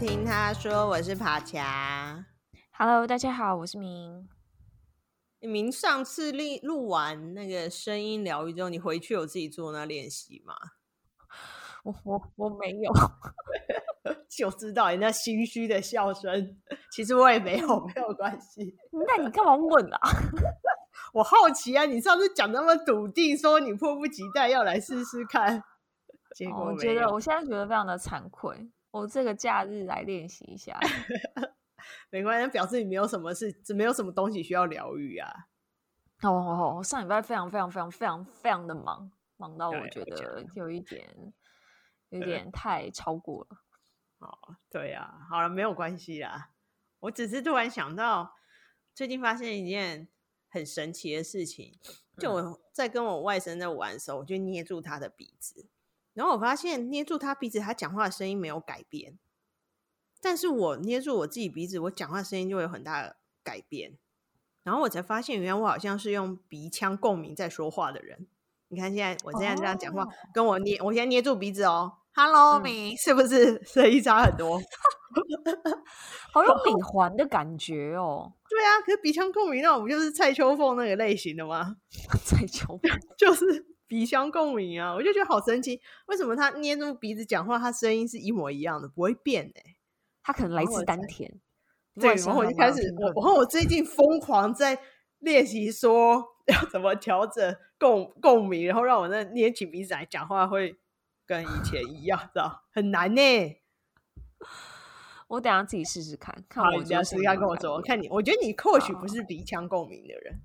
听他说，我是爬墙。Hello，大家好，我是明。明上次录录完那个声音疗愈之后，你回去有自己做那练习吗？我我我没有，就知道人家心虚的笑声。其实我也没有，没有关系。那你干嘛问啊？我好奇啊！你上次讲那么笃定，说你迫不及待要来试试看，结果、哦、我觉得我现在觉得非常的惭愧。我这个假日来练习一下，没关系，表示你没有什么事，没有什么东西需要疗愈啊。哦！上礼拜非常非常非常非常非常的忙，忙到我觉得有一点 有点太超过了。哦，对呀、啊，好了，没有关系啦。我只是突然想到，最近发现一件很神奇的事情，就我在跟我外甥在玩的时候，我就捏住他的鼻子。然后我发现捏住他鼻子，他讲话的声音没有改变，但是我捏住我自己鼻子，我讲话声音就会有很大的改变。然后我才发现，原来我好像是用鼻腔共鸣在说话的人。你看现在我现在这样讲话，哦、跟我捏，我现在捏住鼻子哦，Hello，你、嗯、是不是声音差很多？好有鼻环的感觉哦。对啊，可是鼻腔共鸣那我不就是蔡秋凤那个类型的吗？蔡秋凤 就是。鼻腔共鸣啊，我就觉得好神奇，为什么他捏住鼻子讲话，他声音是一模一样的，不会变呢、欸？他可能来自丹田。对，然后我就开始，我然后我最近疯狂在练习说要怎么调整共共鸣，然后让我那捏起鼻子来讲话会跟以前一样，知道很难呢、欸。我等下自己试试看，看我试试看跟我说，看你，我觉得你或许不是鼻腔共鸣的人。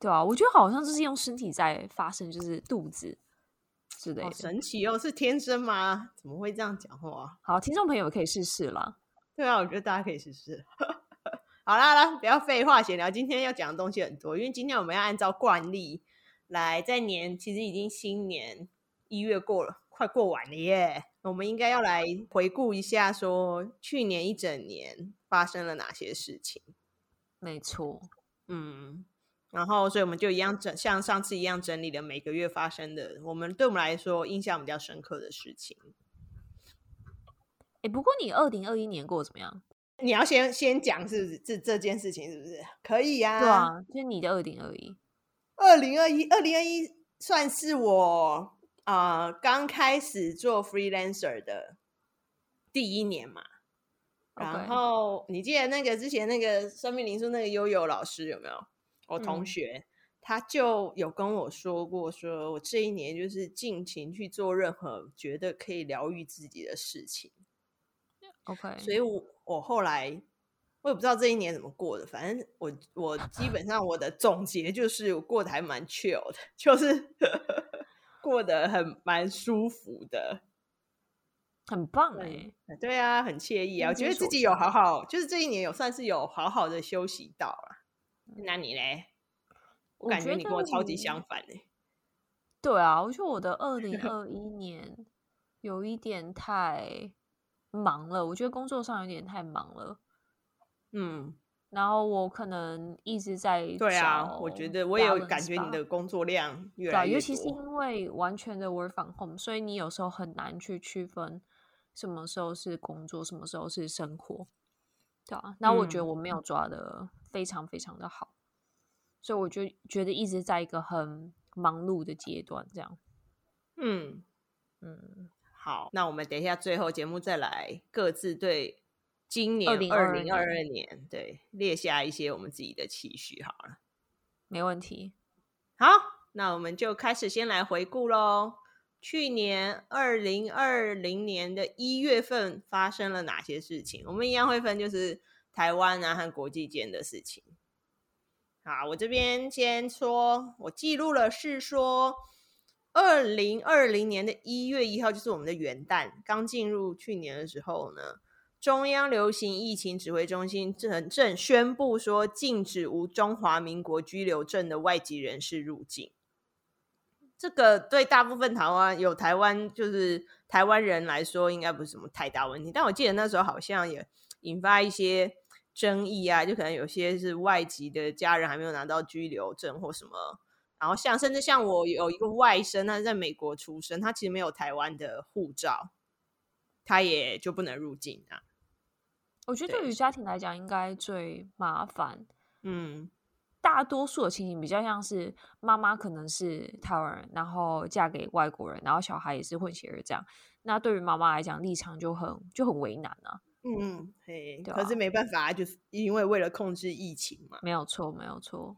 对啊，我觉得好像就是用身体在发声，就是肚子之类的。好神奇哦，是天生吗？怎么会这样讲话？好，听众朋友可以试试啦。对啊，我觉得大家可以试试。好啦，好啦，不要废话闲聊，今天要讲的东西很多，因为今天我们要按照惯例来，在年其实已经新年一月过了，快过完了耶。我们应该要来回顾一下，说去年一整年发生了哪些事情。没错，嗯。然后，所以我们就一样整，像上次一样整理了每个月发生的，我们对我们来说印象比较深刻的事情。哎，不过你二零二一年过怎么样？你要先先讲是不是这这件事情是不是可以呀？对啊，就是你的二零二一，二零二一，二零二一算是我啊、呃、刚开始做 freelancer 的第一年嘛。然后你记得那个之前那个生命灵数那个悠悠老师有没有？我同学、嗯、他就有跟我说过，说我这一年就是尽情去做任何觉得可以疗愈自己的事情。OK，所以我我后来我也不知道这一年怎么过的，反正我我基本上我的总结就是我过得还蛮 chill 的，就是 过得很蛮舒服的，很棒哎、欸，对啊，很惬意啊，我觉得自己有好好，就是这一年有算是有好好的休息到了。那你嘞？我感觉你跟我超级相反嘞。对啊，我觉得我的二零 二一年有一点太忙了，我觉得工作上有点太忙了。嗯，然后我可能一直在对啊，我觉得我也有感觉你的工作量越来越多，尤其是因为完全的 work from home，所以你有时候很难去区分什么时候是工作，什么时候是生活。对啊，那我觉得我没有抓的非常非常的好，嗯、所以我就觉得一直在一个很忙碌的阶段，这样。嗯嗯，好，那我们等一下最后节目再来各自对今年二零二二年对列下一些我们自己的期许好了，没问题。好，那我们就开始先来回顾喽。去年二零二零年的一月份发生了哪些事情？我们一样会分，就是台湾啊和国际间的事情。好，我这边先说，我记录了是说，二零二零年的一月一号就是我们的元旦，刚进入去年的时候呢，中央流行疫情指挥中心正正宣布说，禁止无中华民国居留证的外籍人士入境。这个对大部分台湾有台湾就是台湾人来说，应该不是什么太大问题。但我记得那时候好像也引发一些争议啊，就可能有些是外籍的家人还没有拿到居留证或什么。然后像甚至像我有一个外甥，他是在美国出生，他其实没有台湾的护照，他也就不能入境啊。我觉得对于家庭来讲，应该最麻烦。嗯，大多数的情形比较像是妈妈可能是台湾人，然后嫁给外国人，然后小孩也是混血儿这样。那对于妈妈来讲，立场就很就很为难啊。嗯，嘿，啊，可是没办法，就是因为为了控制疫情嘛。没有错，没有错。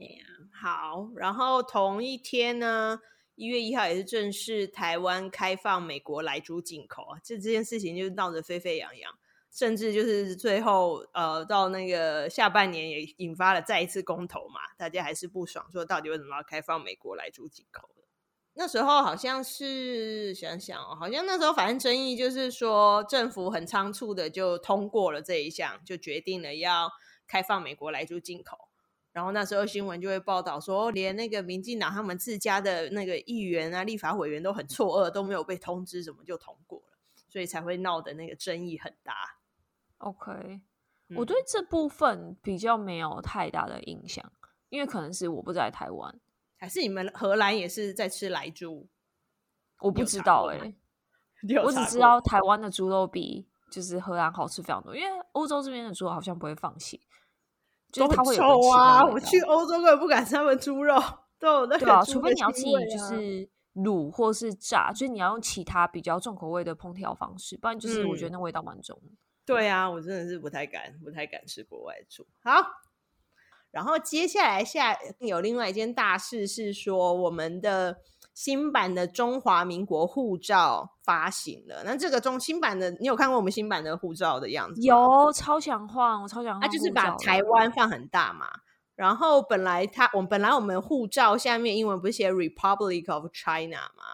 好，然后同一天呢，一月一号也是正式台湾开放美国来猪进口啊，这这件事情就闹得沸沸扬扬。甚至就是最后，呃，到那个下半年也引发了再一次公投嘛，大家还是不爽，说到底为什么要开放美国来猪进口的？那时候好像是想想哦，好像那时候反正争议就是说，政府很仓促的就通过了这一项，就决定了要开放美国来猪进口。然后那时候新闻就会报道说，连那个民进党他们自家的那个议员啊、立法委员都很错愕，都没有被通知怎么就通过了，所以才会闹的那个争议很大。OK，、嗯、我对这部分比较没有太大的印象，因为可能是我不在台湾，还是你们荷兰也是在吃莱猪？我不知道哎、欸，我只知道台湾的猪肉比就是荷兰好吃非常多，因为欧洲这边的猪肉好像不会放血，就是它会有臭啊！我去欧洲根本不敢吃他们猪肉，都有那个、啊、对啊，除非你要自己就是卤或是炸，就是你要用其他比较重口味的烹调方式，不然就是我觉得那味道蛮重的。嗯对啊，我真的是不太敢，不太敢吃国外猪。好，然后接下来下有另外一件大事是说，我们的新版的中华民国护照发行了。那这个中新版的，你有看过我们新版的护照的样子？有，超想换，我超想换。它就是把台湾放很大嘛。然后本来它，我们本来我们护照下面英文不是写 Republic of China 吗？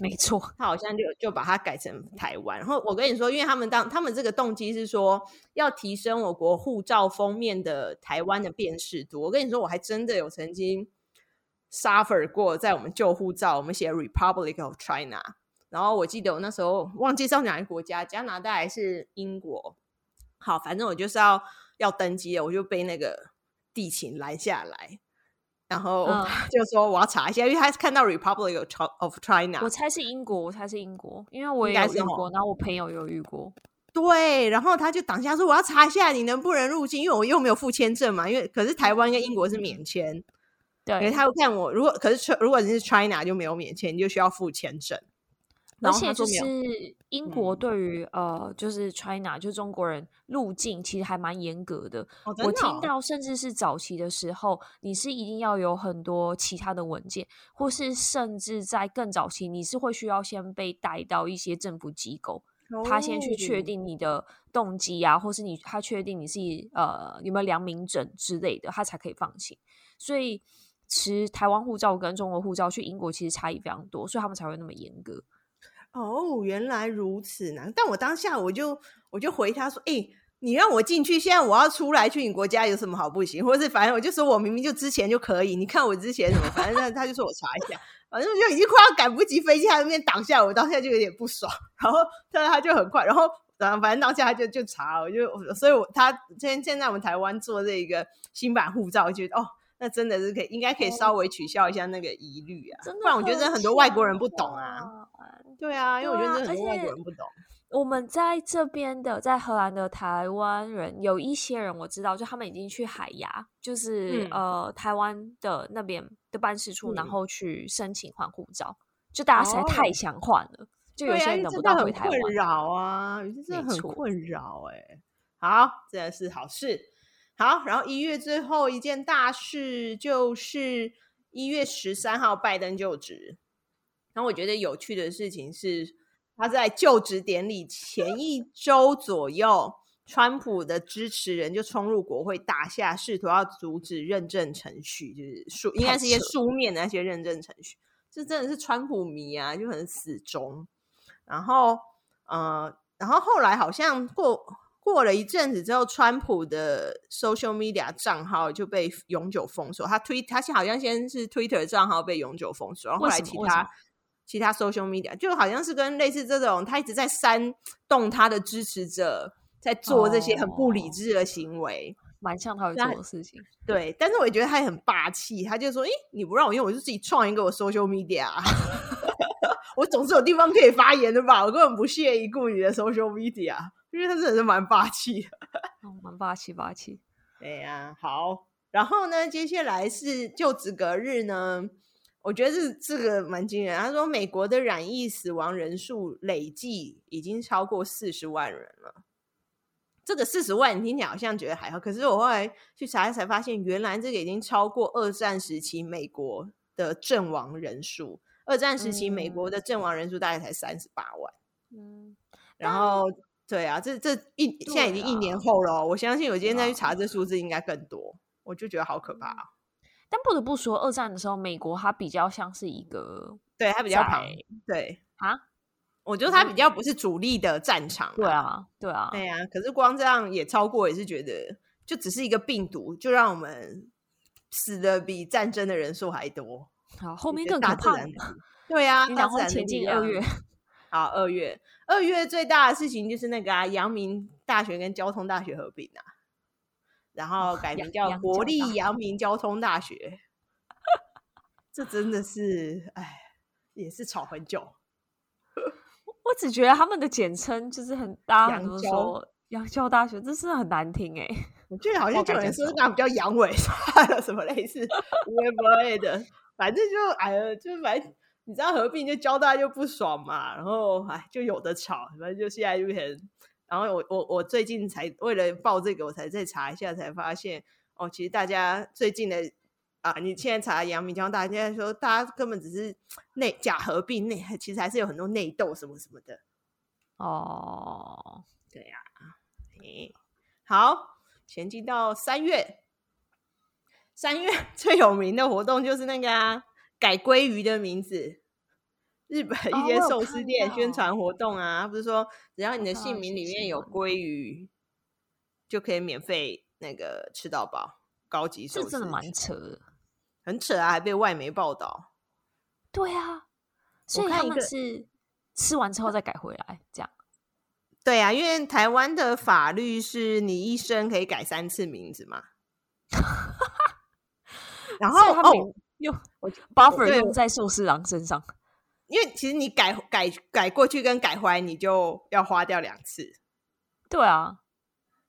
没错，他好像就就把它改成台湾。然后我跟你说，因为他们当他们这个动机是说要提升我国护照封面的台湾的辨识度。我跟你说，我还真的有曾经 suffer 过，在我们旧护照我们写 Republic of China，然后我记得我那时候忘记是哪个国家，加拿大还是英国。好，反正我就是要要登机了，我就被那个地勤拦下来。然后 就说我要查一下，嗯、因为他是看到 Republic of China，我猜是英国，我猜是英国，因为我也有遇过，然后我朋友有遇过。对，然后他就挡下说我要查一下你能不能入境，因为我又没有付签证嘛，因为可是台湾跟英国是免签，对，因为他又看我如果可是如果你是 China 就没有免签，你就需要付签证。而且就是英国对于、嗯、呃，就是 China 就中国人入境其实还蛮严格的。哦的哦、我听到甚至是早期的时候，你是一定要有很多其他的文件，或是甚至在更早期，你是会需要先被带到一些政府机构，哦、他先去确定你的动机啊，或是你他确定你是呃有没有良民证之类的，他才可以放行。所以持台湾护照跟中国护照去英国其实差异非常多，所以他们才会那么严格。哦，原来如此呢。但我当下我就我就回他说：“哎、你让我进去，现在我要出来去你国家有什么好不行？或者是反正我就说我明明就之前就可以，你看我之前什么？反正他就说我查一下，反正就已经快要赶不及飞机，他那边挡下我，当下就有点不爽。然后但他就很快，然后然后反正当下他就就查，我就所以我他现现在我们台湾做这个新版护照，我觉得哦。”那真的是可以，应该可以稍微取消一下那个疑虑啊，不然我觉得很多外国人不懂啊。对啊，因为我觉得很多外国人不懂。我们在这边的，在荷兰的台湾人，有一些人我知道，就他们已经去海牙，就是、嗯、呃台湾的那边的办事处，嗯、然后去申请换护照。就大家实在太想换了，哦、就有些人等不到回台湾。困扰啊，有些真的很困扰哎、欸。好，真的是好事。好，然后一月最后一件大事就是一月十三号拜登就职。然后我觉得有趣的事情是，他在就职典礼前一周左右，川普的支持人就冲入国会大厦，试图要阻止认证程序，就是书应该是一些书面的那些认证程序。这真的是川普迷啊，就很死忠。然后，呃，然后后来好像过。过了一阵子之后，川普的 social media 账号就被永久封锁。他推他好像先是 Twitter 账号被永久封锁，然后后来其他其他 social media 就好像是跟类似这种，他一直在煽动他的支持者在做这些很不理智的行为，蛮、哦、像他会做的事情。对，但是我也觉得他也很霸气，他就说：“诶，你不让我用，我就自己创一个我 social media，我总是有地方可以发言的吧？我根本不屑一顾你的 social media。”因为他真的是蛮霸气的，蛮、哦、霸气霸气。对呀、啊，好，然后呢，接下来是就职隔日呢，我觉得这这个蛮惊人。他说，美国的染疫死亡人数累计已经超过四十万人了。这个四十万你听起来好像觉得还好，可是我后来去查才发现，原来这个已经超过二战时期美国的阵亡人数。二战时期美国的阵亡人数大概才三十八万。嗯，然后对啊，这这一现在已经一年后了，我相信我今天再去查这数字应该更多，我就觉得好可怕。但不得不说，二战的时候美国它比较像是一个，对它比较旁，对啊。我觉得它比较不是主力的战场，对啊，对啊，对啊。可是光这样也超过，也是觉得就只是一个病毒，就让我们死的比战争的人数还多。好，后面更可怕。对啊，然后前进二月，好，二月，二月最大的事情就是那个啊，阳明大学跟交通大学合并啊，然后改名叫国立阳明交通大学。这真的是，哎，也是吵很久。我只觉得他们的简称就是很大，很多说阳交大学，这是很难听哎。我觉得好像就有人说那比较阳痿，算了什么类似 微博的，反正就哎呀，就反正你知道合并就交大就不爽嘛，然后哎就有的吵，反正就现在就变成，然后我我我最近才为了报这个，我才再查一下，才发现哦，其实大家最近的。啊！你现在查阳明交大家，现在说大家根本只是内假合并内，其实还是有很多内斗什么什么的。哦，对呀、啊。诶，好，前进到三月，三月 最有名的活动就是那个啊，改鲑鱼的名字。日本一些寿司店宣传活动啊，不是说只要你的姓名里面有鲑鱼，就可以免费那个吃到饱，高级寿司。这真的蛮扯的。很扯啊，还被外媒报道。对啊，所以他们是吃完之后再改回来，这样。对啊，因为台湾的法律是你一生可以改三次名字嘛。然后他们用 buffer 用在寿司郎身上，因为其实你改改改过去跟改回来，你就要花掉两次。对啊，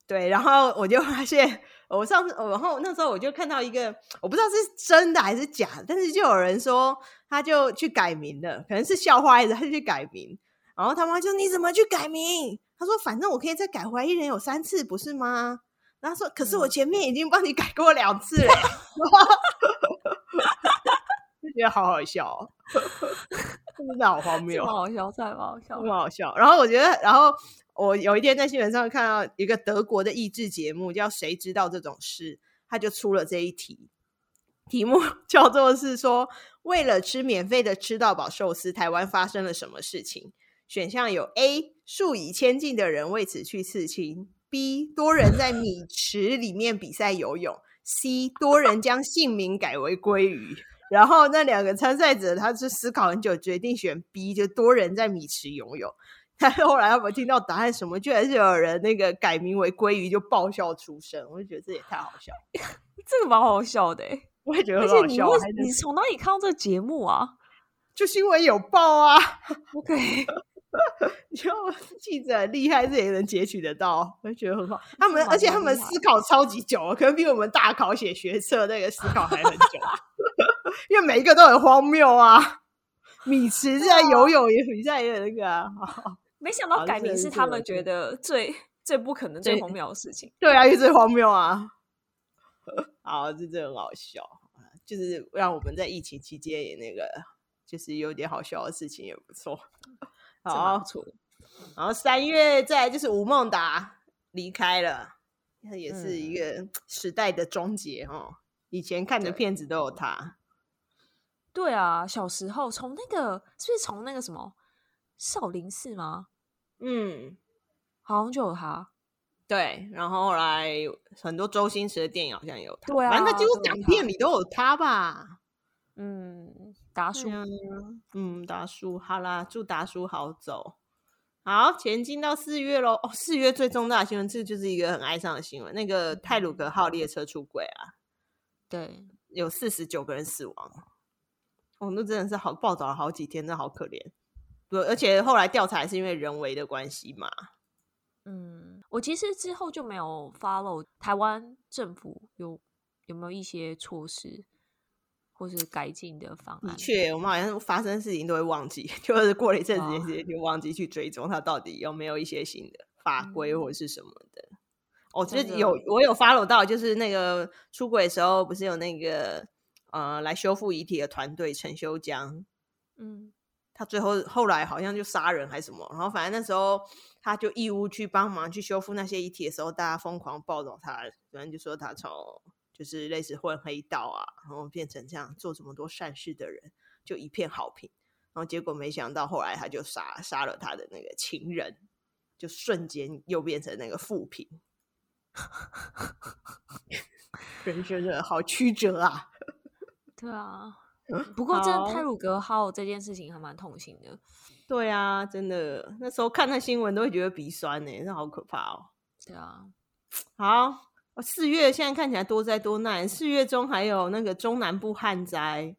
对，然后我就发现。我上次，然后那时候我就看到一个，我不知道是真的还是假的，但是就有人说他就去改名了，可能是笑话还是他就去改名。然后他妈就你怎么去改名？他说反正我可以再改回来，一人有三次，不是吗？然后他说可是我前面已经帮你改过两次了，就觉得好好笑，哦，真的好荒谬，好笑，太好笑，这么好笑。然后我觉得，然后。我有一天在新闻上看到一个德国的益智节目，叫《谁知道这种事》，他就出了这一题，题目 叫做是说，为了吃免费的吃到饱寿司，台湾发生了什么事情？选项有 A，数以千计的人为此去刺青；B，多人在米池里面比赛游泳；C，多人将姓名改为鲑鱼。然后那两个参赛者，他是思考很久，决定选 B，就多人在米池游泳。但后来他们听到答案什么，居然是有人那个改名为鲑鱼，就爆笑出声。我就觉得这也太好笑，这个蛮好笑的。我也觉得很好笑。你你从哪里看到这个节目啊？就是因为有报啊。OK，就记者很厉害，这也能截取得到，我就觉得很好。他们而且他们思考超级久，可能比我们大考写学测那个思考还很久，因为每一个都很荒谬啊。米池在游泳也比赛也有那个啊。没想到改名是他们觉得最最不可能、最荒谬的事情。对啊，也最荒谬啊！好，这真的很好笑，就是让我们在疫情期间也那个，就是有点好笑的事情也不错。好，然后三月再来就是吴孟达离开了，那也是一个 时代的终结哦。以前看的片子都有他。对，啊，小时候从那个是不是从那个什么？少林寺吗？嗯，好像就有他。对，然后后来很多周星驰的电影好像有他。对啊，反正他几乎港片里都有他吧。嗯，达叔，嗯，达叔，好啦，祝达叔好走。好，前进到四月喽。哦，四月最重大的新闻，这就是一个很哀伤的新闻。那个泰鲁格号列车出轨啊，对，有四十九个人死亡。哦，那真的是好报道了好几天，真的好可怜。对，而且后来调查是因为人为的关系嘛。嗯，我其实之后就没有 follow 台湾政府有有没有一些措施或是改进的方案。的确，我们好像发生事情都会忘记，就是过了一阵子时间就忘记去追踪它到底有没有一些新的法规或者是什么的。嗯、哦，就有我有 follow 到，就是那个出轨的时候不是有那个呃来修复遗体的团队陈修江，嗯。他最后后来好像就杀人还是什么，然后反正那时候他就义务去帮忙去修复那些遗体的时候，大家疯狂报道他，反正就说他从就是类似混黑道啊，然后变成这样做这么多善事的人，就一片好评。然后结果没想到后来他就杀杀了他的那个情人，就瞬间又变成那个负评。人生的好曲折啊！对啊。不过，这泰鲁格号这件事情还蛮痛心的。对啊，真的，那时候看那新闻都会觉得鼻酸呢，那好可怕哦。对啊，好，四月现在看起来多灾多难。四月中还有那个中南部旱灾，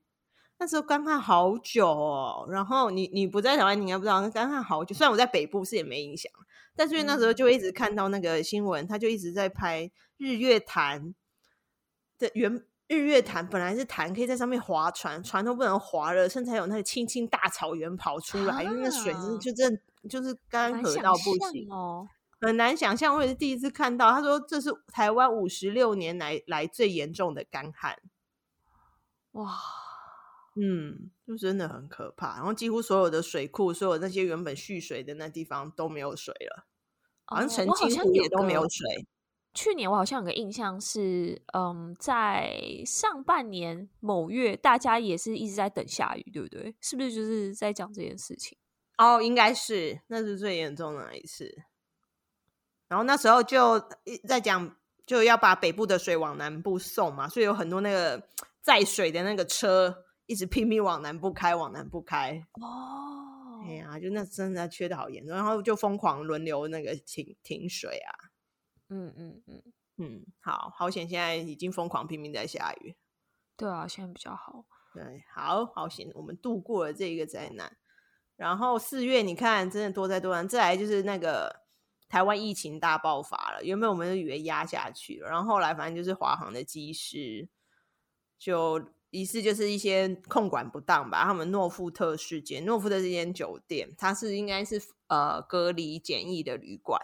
那时候干旱好久哦。然后你你不在台湾，你应该不知道，那干旱好久。虽然我在北部是也没影响，但是那时候就一直看到那个新闻，他就一直在拍日月潭的原。日月潭本来是潭，可以在上面划船，船都不能划了，甚至还有那个青青大草原跑出来，啊、因为那水是就真就是干涸到不行哦，很难想象。我也是第一次看到，他说这是台湾五十六年来来最严重的干旱，哇，嗯，就真的很可怕。然后几乎所有的水库，所有那些原本蓄水的那地方都没有水了，好像澄清湖也都没有水。去年我好像有个印象是，嗯，在上半年某月，大家也是一直在等下雨，对不对？是不是就是在讲这件事情？哦，应该是，那是最严重的那一次。然后那时候就在讲，就要把北部的水往南部送嘛，所以有很多那个载水的那个车一直拼命往南部开，往南部开。哦，哎呀，就那真的缺的好严重，然后就疯狂轮流那个停停水啊。嗯嗯嗯嗯，好好险，现在已经疯狂拼命在下雨。对啊，现在比较好。对，好好险，我们度过了这一个灾难。然后四月，你看，真的多灾多难。再来就是那个台湾疫情大爆发了，原本我们就以为压下去了，然后后来反正就是华航的机师就疑似就是一些控管不当吧。他们诺富特事件，诺富特这间酒店，它是应该是呃隔离检疫的旅馆。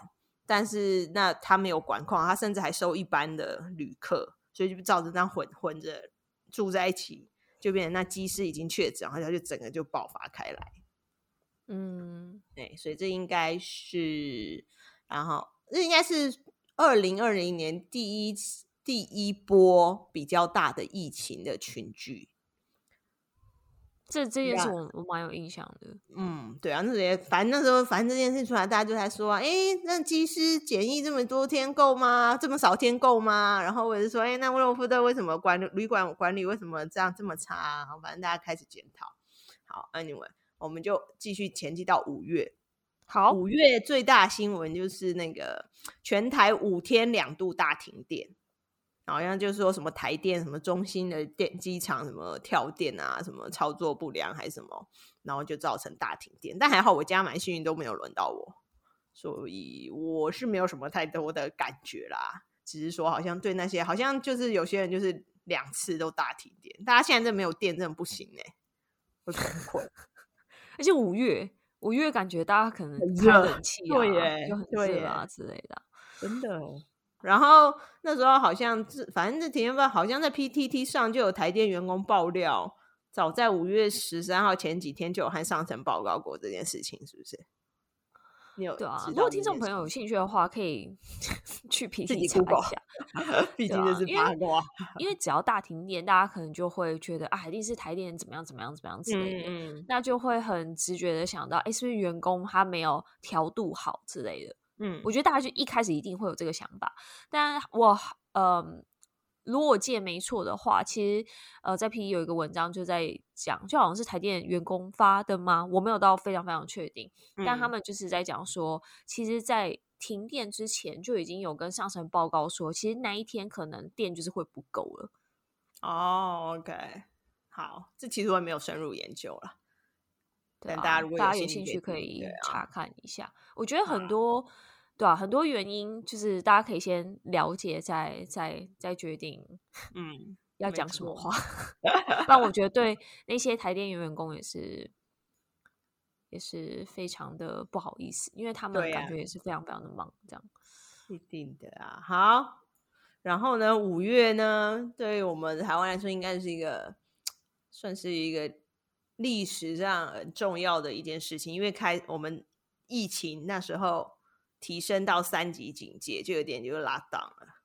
但是那他没有管控，他甚至还收一般的旅客，所以就照着这样混混着住在一起，就变成那机师已经确诊，然后他就整个就爆发开来。嗯，对，所以这应该是，然后这应该是二零二零年第一第一波比较大的疫情的群聚。这这件事我我蛮有印象的，嗯，对啊，那也反正那时候反正这件事出来，大家就在说啊，哎，那机师检疫这么多天够吗？这么少天够吗？然后我也是说，哎，那诺富特为什么管旅馆管理为什么这样这么差？反正大家开始检讨。好，Anyway，我们就继续前进到五月。好，五月最大新闻就是那个全台五天两度大停电。好像就是说什么台电什么中心的电机厂什么跳电啊，什么操作不良还是什么，然后就造成大停电。但还好我家蛮幸运，都没有轮到我，所以我是没有什么太多的感觉啦。只是说好像对那些好像就是有些人就是两次都大停电，大家现在这没有电，真的不行哎、欸，会崩溃。而且五月五月感觉大家可能开冷气啊，对耶，就很热啊之类的，真的。然后那时候好像是，反正这体验班好像在 PTT 上就有台电员工爆料，早在五月十三号前几天就有和上层报告过这件事情，是不是？你有对啊？如果听众朋友有兴趣的话，可以 去 PTT 查一下，毕竟这是八卦。因为 只要大停电，大家可能就会觉得啊，一定是台电怎么样怎么样怎么样之类的，嗯嗯，那就会很直觉的想到，哎，是不是员工他没有调度好之类的？嗯，我觉得大家就一开始一定会有这个想法，但我呃，如果我记得没错的话，其实呃，在 P E 有一个文章就在讲，就好像是台电员工发的吗？我没有到非常非常确定，但他们就是在讲说，其实，在停电之前就已经有跟上层报告说，其实那一天可能电就是会不够了。哦，OK，好，这其实我也没有深入研究了。对啊，大家如果有兴趣，可以查看一下。我觉得很多对啊，很多原因就是大家可以先了解再，再再再决定，嗯，要讲什么话。但我觉得对那些台电员工也是，也是非常的不好意思，因为他们感觉也是非常非常的忙，这样。一定的啊，好。然后呢，五月呢，对于我们台湾来说，应该是一个算是一个历史上很重要的一件事情，因为开我们疫情那时候提升到三级警戒，就有点就拉档了。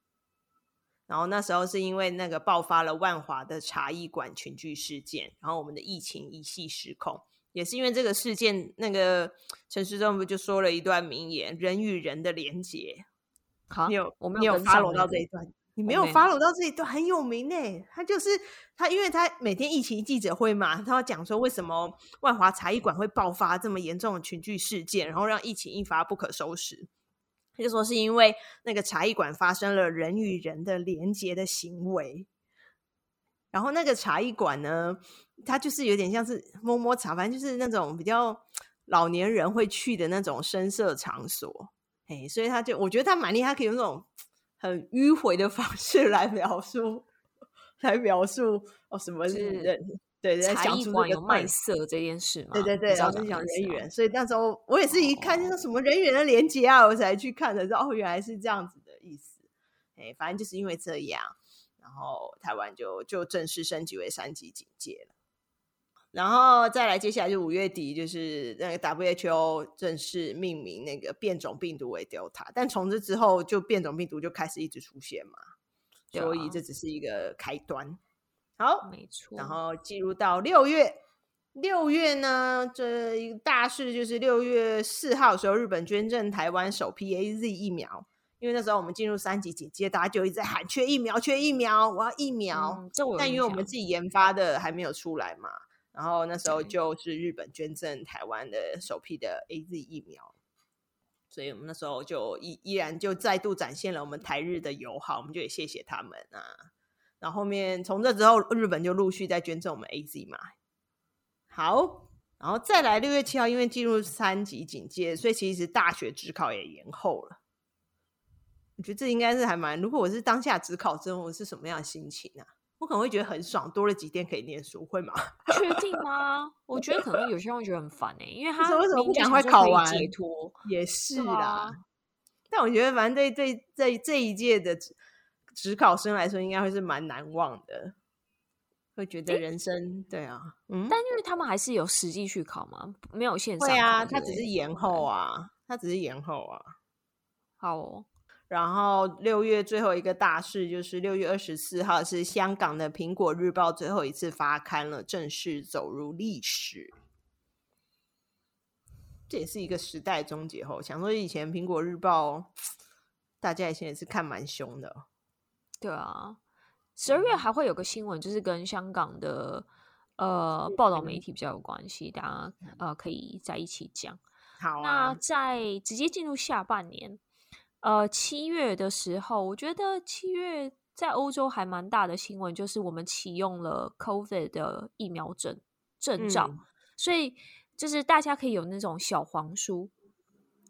然后那时候是因为那个爆发了万华的茶艺馆群聚事件，然后我们的疫情一系失控，也是因为这个事件，那个陈市政府就说了一段名言：“人与人的连结。”好，你有我没有有 follow 到这一段？你没有 follow 到这一段，很有名呢。他就是他，因为他每天疫情记者会嘛，他要讲说为什么万华茶艺馆会爆发这么严重的群聚事件，然后让疫情一发不可收拾。他就说是因为那个茶艺馆发生了人与人的连结的行为，然后那个茶艺馆呢，它就是有点像是摸摸茶，反正就是那种比较老年人会去的那种深色场所。哎，所以他就我觉得他蛮厉害，他可以用那种很迂回的方式来描述，来描述哦什么是人，对，在讲出那个有卖色这件事嘛，对对对，然后就讲人员，所以那时候我也是一看就是什么人员的连接啊，我才去看的，知道哦原来是这样子的意思。哎，反正就是因为这样，然后台湾就就正式升级为三级警戒了。然后再来，接下来就五月底，就是那个 WHO 正式命名那个变种病毒为 Delta，但从这之后就变种病毒就开始一直出现嘛，所以这只是一个开端。好，没错。然后进入到六月，六月呢，这一个大事就是六月四号的时候，日本捐赠台湾首批 AZ 疫苗，因为那时候我们进入三级警戒，大家就一直在喊缺疫苗，缺疫苗，我要疫苗。嗯、但因为我们自己研发的还没有出来嘛。然后那时候就是日本捐赠台湾的首批的 AZ 疫苗，所以我们那时候就依依然就再度展现了我们台日的友好，我们就也谢谢他们啊。然后后面从这之后，日本就陆续在捐赠我们 AZ 嘛。好，然后再来六月七号，因为进入三级警戒，所以其实大学指考也延后了。我觉得这应该是还蛮，如果我是当下指考生，我是什么样的心情啊？我可能会觉得很爽，多了几天可以念书，会吗？确定吗？我觉得可能有些人会觉得很烦哎、欸，因为 他为什么不赶快考完？解脱也是啦。啊、但我觉得，反正对对这这一届的职考生来说，应该会是蛮难忘的，会觉得人生、欸、对啊，嗯。但因为他们还是有实际去考嘛，没有线上。对啊，他只是延后啊，他只是延后啊。好、哦。然后六月最后一个大事就是六月二十四号是香港的《苹果日报》最后一次发刊了，正式走入历史。这也是一个时代终结后，想说以前《苹果日报》大家以前也是看蛮凶的。对啊，十二月还会有个新闻，就是跟香港的呃报道媒体比较有关系，大家呃可以在一起讲。好啊，那在直接进入下半年。呃，七月的时候，我觉得七月在欧洲还蛮大的新闻，就是我们启用了 COVID 的疫苗证证照，嗯、所以就是大家可以有那种小黄书，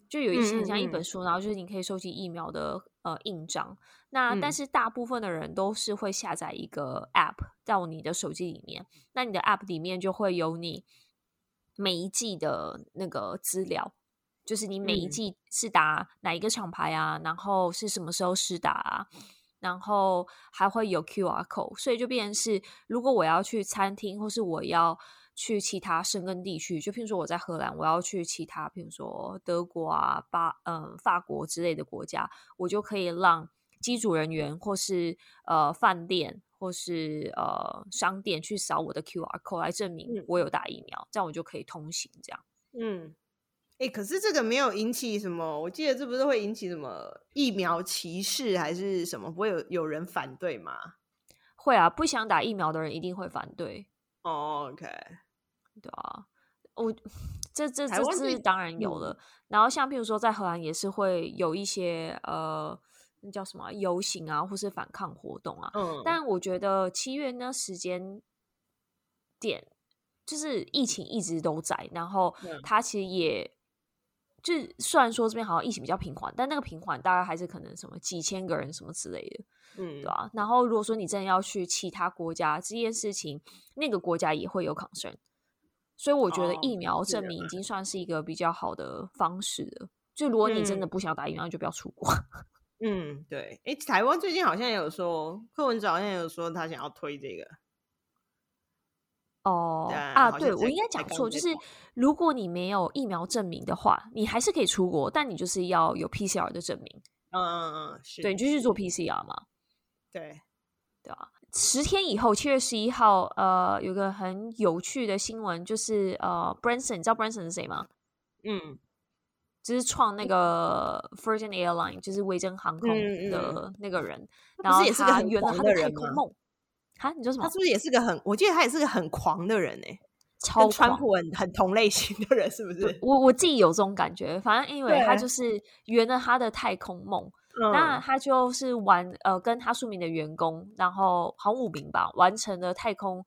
就有一些很像一本书，嗯、然后就是你可以收集疫苗的呃印章。那、嗯、但是大部分的人都是会下载一个 App 到你的手机里面，那你的 App 里面就会有你每一季的那个资料。就是你每一季是打哪一个厂牌啊，嗯、然后是什么时候施打啊，然后还会有 QR code，所以就变成是，如果我要去餐厅，或是我要去其他生根地区，就譬如说我在荷兰，我要去其他，譬如说德国啊、巴嗯法国之类的国家，我就可以让机组人员或是呃饭店或是呃商店去扫我的 QR code 来证明我有打疫苗，嗯、这样我就可以通行。这样，嗯。哎、欸，可是这个没有引起什么，我记得这不是会引起什么疫苗歧视还是什么？不会有有人反对吗？会啊，不想打疫苗的人一定会反对。哦，OK，对啊，我这这这是当然有了。嗯、然后像譬如说在荷兰也是会有一些呃，那叫什么游行啊，或是反抗活动啊。嗯，但我觉得七月那时间点就是疫情一直都在，然后它其实也。就虽然说这边好像疫情比较平缓，但那个平缓大概还是可能什么几千个人什么之类的，嗯，对吧？然后如果说你真的要去其他国家，这件事情那个国家也会有 concern，所以我觉得疫苗证明已经算是一个比较好的方式了。就如果你真的不想打疫苗，就不要出国。嗯，对。哎，台湾最近好像也有说，柯文哲好像也有说他想要推这个。哦、oh, 啊，对，我应该讲错，就是如果你没有疫苗证明的话，你还是可以出国，但你就是要有 PCR 的证明。嗯嗯嗯，是，对，你就去做 PCR 嘛。对，对啊。十天以后，七月十一号，呃，有个很有趣的新闻，就是呃，Branson，你知道 Branson 是谁吗？嗯，就是创那个 Virgin Airline，就是维珍航空的那个人，嗯嗯、然后他圆了他的太空梦。啊，你说什么？他是不是也是个很？我记得他也是个很狂的人呢、欸，超狂川普很很同类型的人，是不是？我我自己有这种感觉，反正因为他就是圆了他的太空梦，那他就是完呃，跟他数名的员工，然后好像五名吧，完成了太空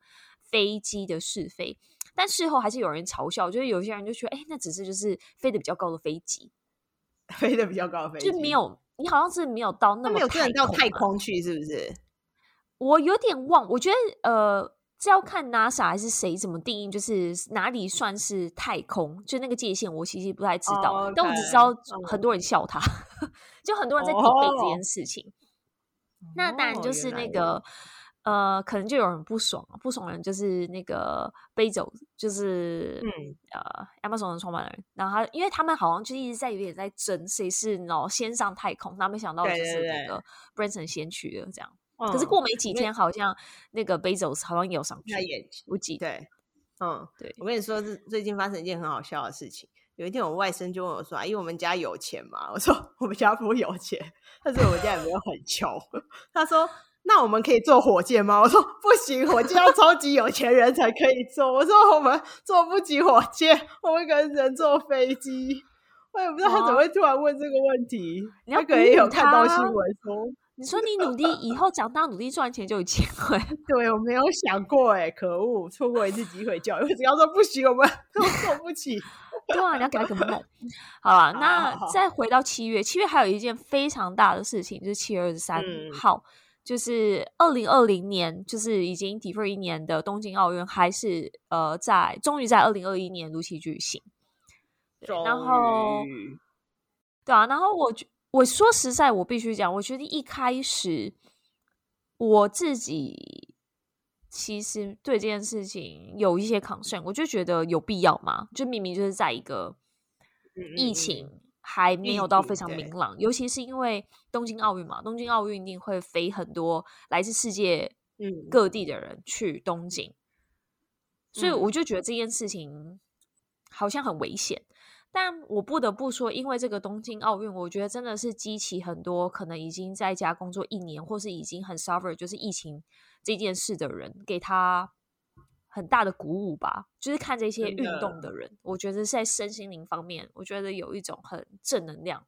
飞机的试飞，但事后还是有人嘲笑，就是有些人就觉得，哎、欸，那只是就是飞得比较高的飞机，飞得比较高的飞机，就没有你好像是没有到那么没有真的到太空去，是不是？我有点忘，我觉得呃，这要看 NASA 还是谁怎么定义，就是哪里算是太空，就那个界限，我其实不太知道。Oh, okay. 但我只知道很多人笑他，就很多人在 debate 这件事情。Oh. 那当然就是那个呃，可能就有人不爽，不爽的人就是那个 Bezos，就是嗯呃，Amazon 的创办人。然后他，因为他们好像就一直在有点在争谁是喏先上太空，那没想到就是那个 Branson 先去了这样。可是过没几天，好像那个 Bezos 好像也有上去，他也不记得。对，嗯，对。我跟你说，是最近发生一件很好笑的事情。有一天，我外甥就问我说：“因为，我们家有钱嘛？”我说：“我们家不有钱，但是我们家也没有很穷。”他说：“那我们可以坐火箭吗？”我说：“不行，火箭要超级有钱人才可以坐。”我说：“我们坐不起火箭，我们可能只能坐飞机。”我也不知道他怎么会突然问这个问题。他可能也有看到新闻说。你说你努力以后长大努力赚钱就有机会，对，我没有想过哎，可恶，错过一次机会教育，只要说不行，我们 都做不起。对啊，你要给他个梦。好了，那再回到七月，七月还有一件非常大的事情，就是七月二十三号，嗯、就是二零二零年，就是已经 defer 一年的东京奥运，还是呃，在终于在二零二一年如期举行。然后，对啊，然后我觉。我说实在，我必须讲，我觉得一开始我自己其实对这件事情有一些 concern，我就觉得有必要吗？就明明就是在一个疫情还没有到非常明朗，尤其是因为东京奥运嘛，东京奥运一定会飞很多来自世界各地的人去东京，所以我就觉得这件事情好像很危险。但我不得不说，因为这个东京奥运，我觉得真的是激起很多可能已经在家工作一年，或是已经很 suffer 就是疫情这件事的人，给他很大的鼓舞吧。就是看这些运动的人，我觉得在身心灵方面，我觉得有一种很正能量。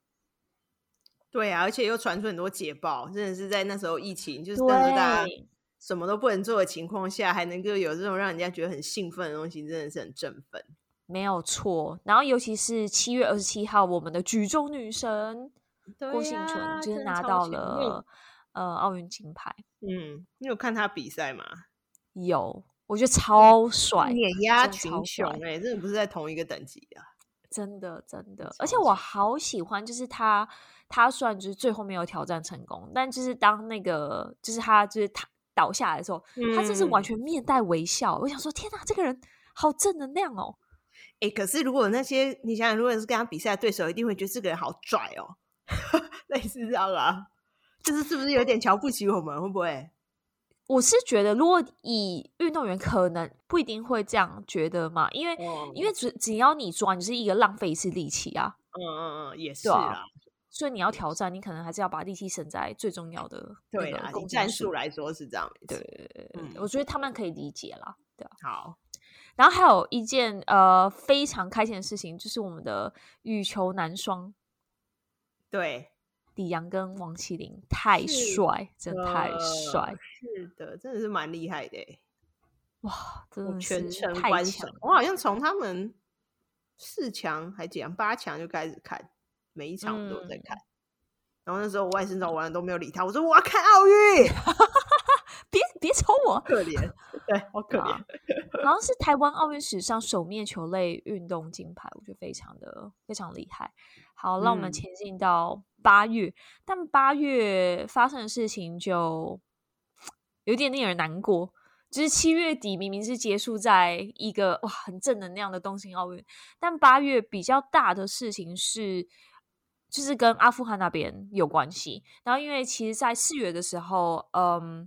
对啊，而且又传出很多捷报，真的是在那时候疫情就是大家什么都不能做的情况下，还能够有这种让人家觉得很兴奋的东西，真的是很振奋。没有错，然后尤其是七月二十七号，我们的举重女神郭幸淳就是拿到了呃奥运金牌。嗯，你有看她比赛吗？有，我觉得超帅，碾压群雄哎、欸，真的不是在同一个等级啊！真的真的，而且我好喜欢，就是他他算就是最后没有挑战成功，但就是当那个就是他就是他倒下来的时候，嗯、他就是完全面带微笑。我想说，天哪，这个人好正能量哦！哎、欸，可是如果那些你想想，如果是跟他比赛的对手，一定会觉得这个人好拽哦，类似这样啊，就是是不是有点瞧不起我们？会不会？我是觉得，如果以运动员，可能不一定会这样觉得嘛，因为、嗯、因为只只要你抓，你是一个浪费一次力气啊。嗯嗯嗯，也是啊。所以你要挑战，你可能还是要把力气省在最重要的 对啊。战术来说是这样，对对对，嗯、我觉得他们可以理解啦。对啊，好。然后还有一件呃非常开心的事情，就是我们的羽球男双，对。李阳跟王麒麟太帅，真的太帅，是的，真的是蛮厉害的，哇，真的是全程观赏，我好像从他们四强还几强，八强就开始看，每一场我都在看。嗯、然后那时候我外甥找完了都没有理他，我说我要看奥运，别别抽我，可怜，对，好可怜。好像是台湾奥运史上首面球类运动金牌，我觉得非常的非常厉害。好，让我们前进到八月，嗯、但八月发生的事情就有点令人难过。就是七月底明明是结束在一个哇很正能量的东京奥运，但八月比较大的事情是，就是跟阿富汗那边有关系。然后因为其实，在四月的时候，嗯，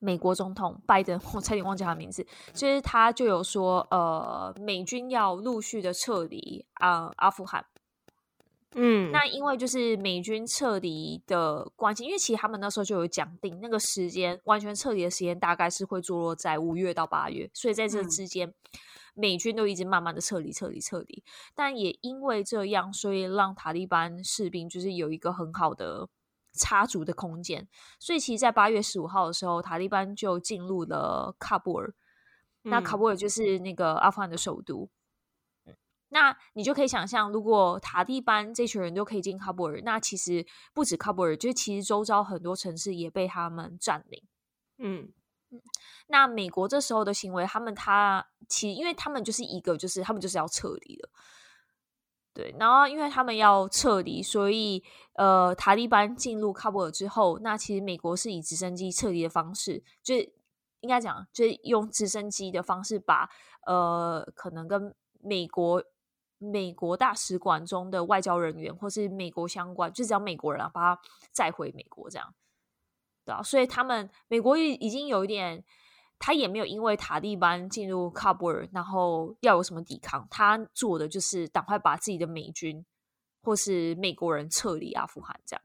美国总统拜登，我差点忘记他的名字，就是他就有说，呃，美军要陆续的撤离啊阿富汗。嗯，那因为就是美军撤离的关系，因为其实他们那时候就有讲定那个时间，完全撤离的时间大概是会坐落在五月到八月，所以在这之间，嗯、美军都一直慢慢的撤离、撤离、撤离。但也因为这样，所以让塔利班士兵就是有一个很好的插足的空间。所以其实，在八月十五号的时候，塔利班就进入了喀布尔。嗯、那喀布尔就是那个阿富汗的首都。嗯那你就可以想象，如果塔利班这群人都可以进喀布尔，那其实不止喀布尔，就是其实周遭很多城市也被他们占领。嗯嗯，那美国这时候的行为，他们他其实因为他们就是一个，就是他们就是要撤离的。对，然后因为他们要撤离，所以呃，塔利班进入喀布尔之后，那其实美国是以直升机撤离的方式，就应该讲，就是用直升机的方式把呃，可能跟美国。美国大使馆中的外交人员，或是美国相关，就只要美国人啊，把他载回美国，这样，对啊，所以他们美国已已经有一点，他也没有因为塔利班进入喀布尔，然后要有什么抵抗，他做的就是赶快把自己的美军或是美国人撤离阿富汗，这样。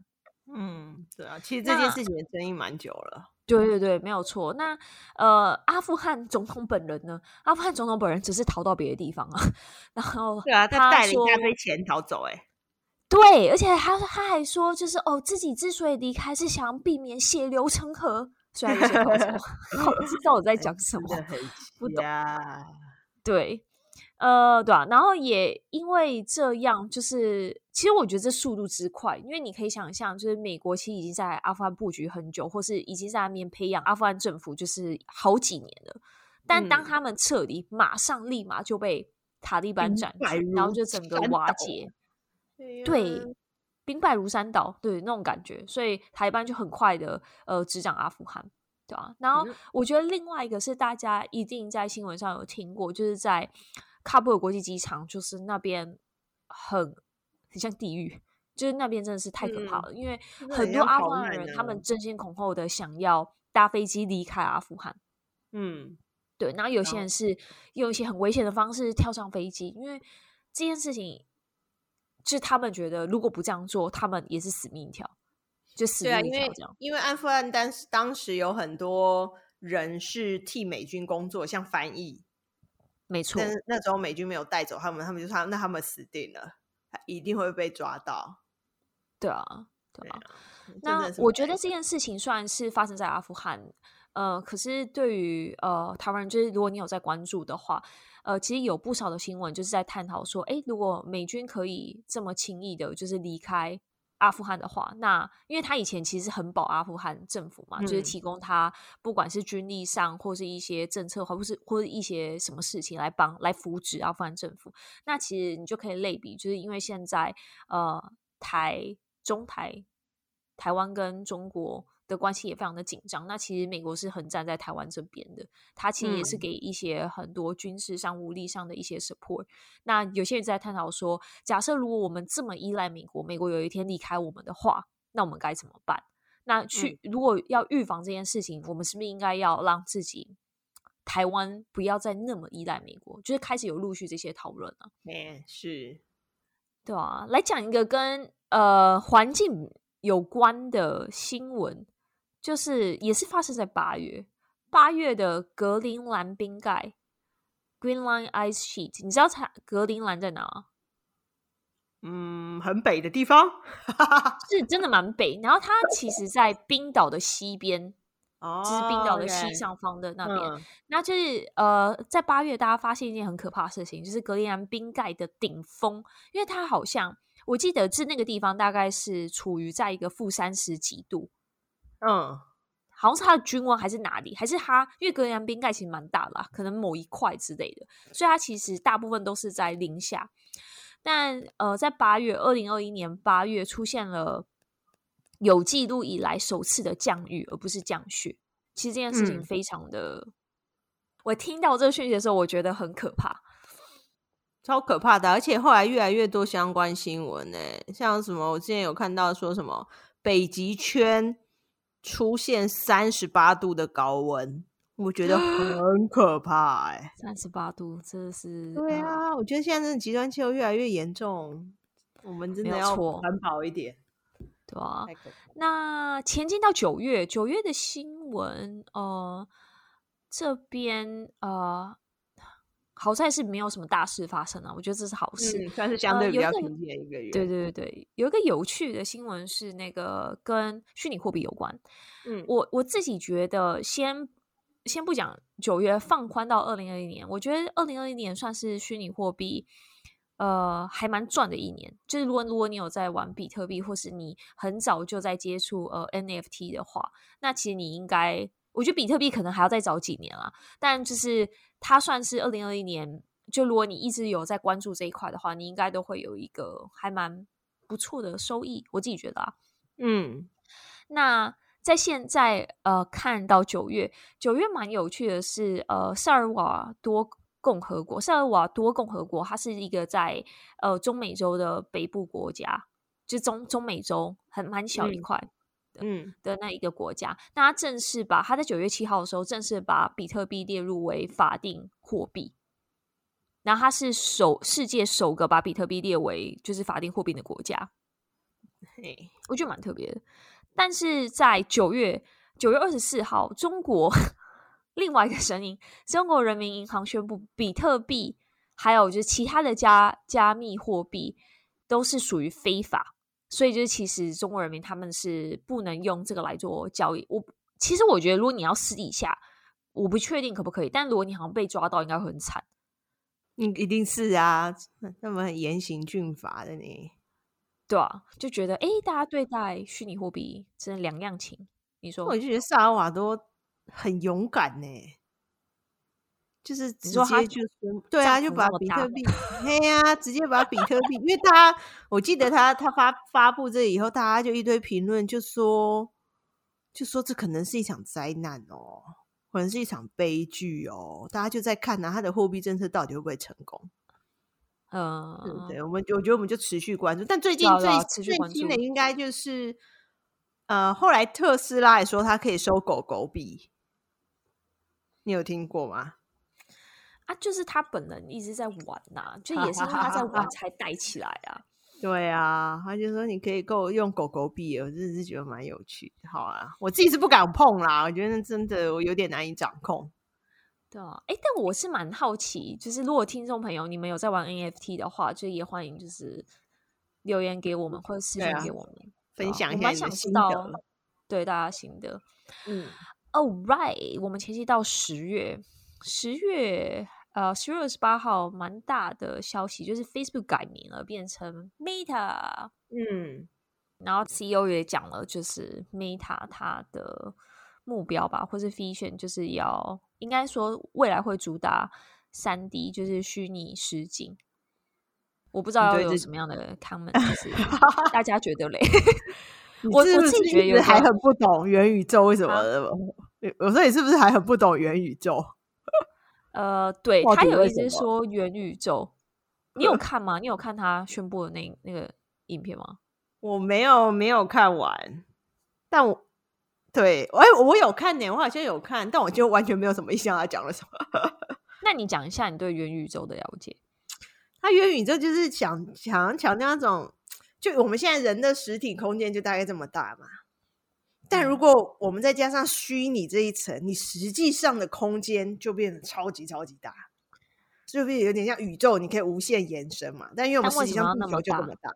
嗯，对啊，其实这件事情的争议蛮久了。对对对，没有错。那呃，阿富汗总统本人呢？阿富汗总统本人只是逃到别的地方啊。然后，对啊，他带了一大堆钱逃走，哎，对，而且他他还说，就是哦，自己之所以离开，是想要避免血流成河。虽然有些口臭，我不知道我在讲什么，不懂。对。呃，对啊，然后也因为这样，就是其实我觉得这速度之快，因为你可以想象，就是美国其实已经在阿富汗布局很久，或是已经在那边培养阿富汗政府，就是好几年了。但当他们撤离，嗯、马上立马就被塔利班占据，然后就整个瓦解。对，兵败如山倒，对那种感觉，所以塔利班就很快的呃执掌阿富汗，对啊。然后我觉得另外一个是大家一定在新闻上有听过，就是在。喀布尔国际机场就是那边很很像地狱，就是那边真的是太可怕了，嗯、因为很多阿富汗人他们争先恐后的想要搭飞机离开阿富汗。嗯，对，然后有些人是用一些很危险的方式跳上飞机，因为这件事情就是他们觉得如果不这样做，他们也是死命一条，就死命一条这样。因为阿富汗当时当时有很多人是替美军工作，像翻译。没错，但是那时候美军没有带走他们，他们就说那他们死定了，一定会被抓到。对啊，对啊。那我觉得这件事情虽然是发生在阿富汗，呃，可是对于呃台湾人，就是如果你有在关注的话，呃，其实有不少的新闻就是在探讨说，哎，如果美军可以这么轻易的，就是离开。阿富汗的话，那因为他以前其实很保阿富汗政府嘛，嗯、就是提供他不管是军力上或是一些政策，或是或者一些什么事情来帮来扶植阿富汗政府。那其实你就可以类比，就是因为现在呃台中台台湾跟中国。的关系也非常的紧张。那其实美国是很站在台湾这边的，他其实也是给一些很多军事上、武力上的一些 support。嗯、那有些人在探讨说，假设如果我们这么依赖美国，美国有一天离开我们的话，那我们该怎么办？那去如果要预防这件事情，嗯、我们是不是应该要让自己台湾不要再那么依赖美国？就是开始有陆续这些讨论了。嗯，是，对啊，来讲一个跟呃环境有关的新闻。就是也是发生在八月，八月的格陵兰冰盖 （Greenland Ice Sheet），你知道它格陵兰在哪？嗯，很北的地方，是真的蛮北。然后它其实，在冰岛的西边，哦，就是冰岛的西上方的那边。嗯、那就是呃，在八月，大家发现一件很可怕的事情，就是格陵兰冰盖的顶峰，因为它好像我记得是那个地方大概是处于在一个负三十几度，嗯。好像是它的均温还是哪里，还是它？因为格陵兰冰盖其实蛮大的啦，可能某一块之类的，所以它其实大部分都是在零下。但呃，在八月，二零二一年八月出现了有记录以来首次的降雨，而不是降雪。其实这件事情非常的，嗯、我听到这个讯息的时候，我觉得很可怕，超可怕的。而且后来越来越多相关新闻呢，像什么，我之前有看到说什么北极圈。出现三十八度的高温，我觉得很可怕哎、欸！三十八度，真的是对啊！嗯、我觉得现在这极端气候越来越严重，我们真的要环保一点，对啊。那前进到九月，九月的新闻，呃，这边呃。好在是没有什么大事发生啊，我觉得这是好事，嗯、算是相对比较平静一个月。呃、对对对，有一个有趣的新闻是那个跟虚拟货币有关。嗯，我我自己觉得先先不讲九月放宽到二零二一年，我觉得二零二一年算是虚拟货币呃还蛮赚的一年。就是如果如果你有在玩比特币，或是你很早就在接触呃 NFT 的话，那其实你应该。我觉得比特币可能还要再早几年啊，但就是它算是二零二一年，就如果你一直有在关注这一块的话，你应该都会有一个还蛮不错的收益。我自己觉得啊，嗯，那在现在呃看到九月，九月蛮有趣的是，呃，萨尔瓦多共和国，萨尔瓦多共和国，它是一个在呃中美洲的北部国家，就中中美洲很蛮小一块。嗯嗯的那一个国家，那他正式把他在九月七号的时候正式把比特币列入为法定货币，然后他是首世界首个把比特币列为就是法定货币的国家，嘿，我觉得蛮特别的。但是在九月九月二十四号，中国 另外一个声音，中国人民银行宣布，比特币还有就是其他的加加密货币都是属于非法。所以就是，其实中国人民他们是不能用这个来做交易。我其实我觉得，如果你要私底下，我不确定可不可以。但如果你好像被抓到，应该会很惨。你一定是啊，那么严刑峻法的你，对啊，就觉得哎，大家对待虚拟货币真的两样情。你说，我就觉得萨尔瓦多很勇敢呢。就是直接就对啊，就把比特币，嘿呀、啊，直接把比特币，因为他，我记得他他发发布这以后，大家就一堆评论，就说就说这可能是一场灾难哦，可能是一场悲剧哦，大家就在看呢、啊，他的货币政策到底会不会成功？嗯，对不对？我们我觉得我们就持续关注，但最近最最新的应该就是，呃，后来特斯拉也说它可以收狗狗币，你有听过吗？啊，就是他本人一直在玩呐、啊，就也是因为他在玩 才带起来啊。对啊，他就说你可以够用狗狗币，我真的是觉得蛮有趣。好啊，我自己是不敢碰啦，我觉得真的我有点难以掌控。对啊，哎，但我是蛮好奇，就是如果听众朋友你们有在玩 NFT 的话，就也欢迎就是留言给我们或者私信给我们，啊、分享一下你的心得。对大家心得。嗯，All right，我们前期到十月。十月，呃，十月二十八号，蛮大的消息就是 Facebook 改名了，变成 Meta。嗯，然后 CEO 也讲了，就是 Meta 它的目标吧，或是 vision，就是要应该说未来会主打三 D，就是虚拟实景。我不知道要有什么样的 comment，就是 大家觉得嘞？我我自己觉得还很不懂元宇宙为什么的。我说你是不是还很不懂元宇宙？呃，对，他有一直说元宇宙，你有看吗？你有看他宣布的那那个影片吗？我没有，没有看完。但我对，哎，我有看呢，我好像有看，但我就完全没有什么印象他讲了什么。那你讲一下你对元宇宙的了解？他元宇宙就是想强强调那种，就我们现在人的实体空间就大概这么大嘛。但如果我们再加上虚拟这一层，你实际上的空间就变得超级超级大，是不是有点像宇宙？你可以无限延伸嘛？但因为我们实际上地球就这么大，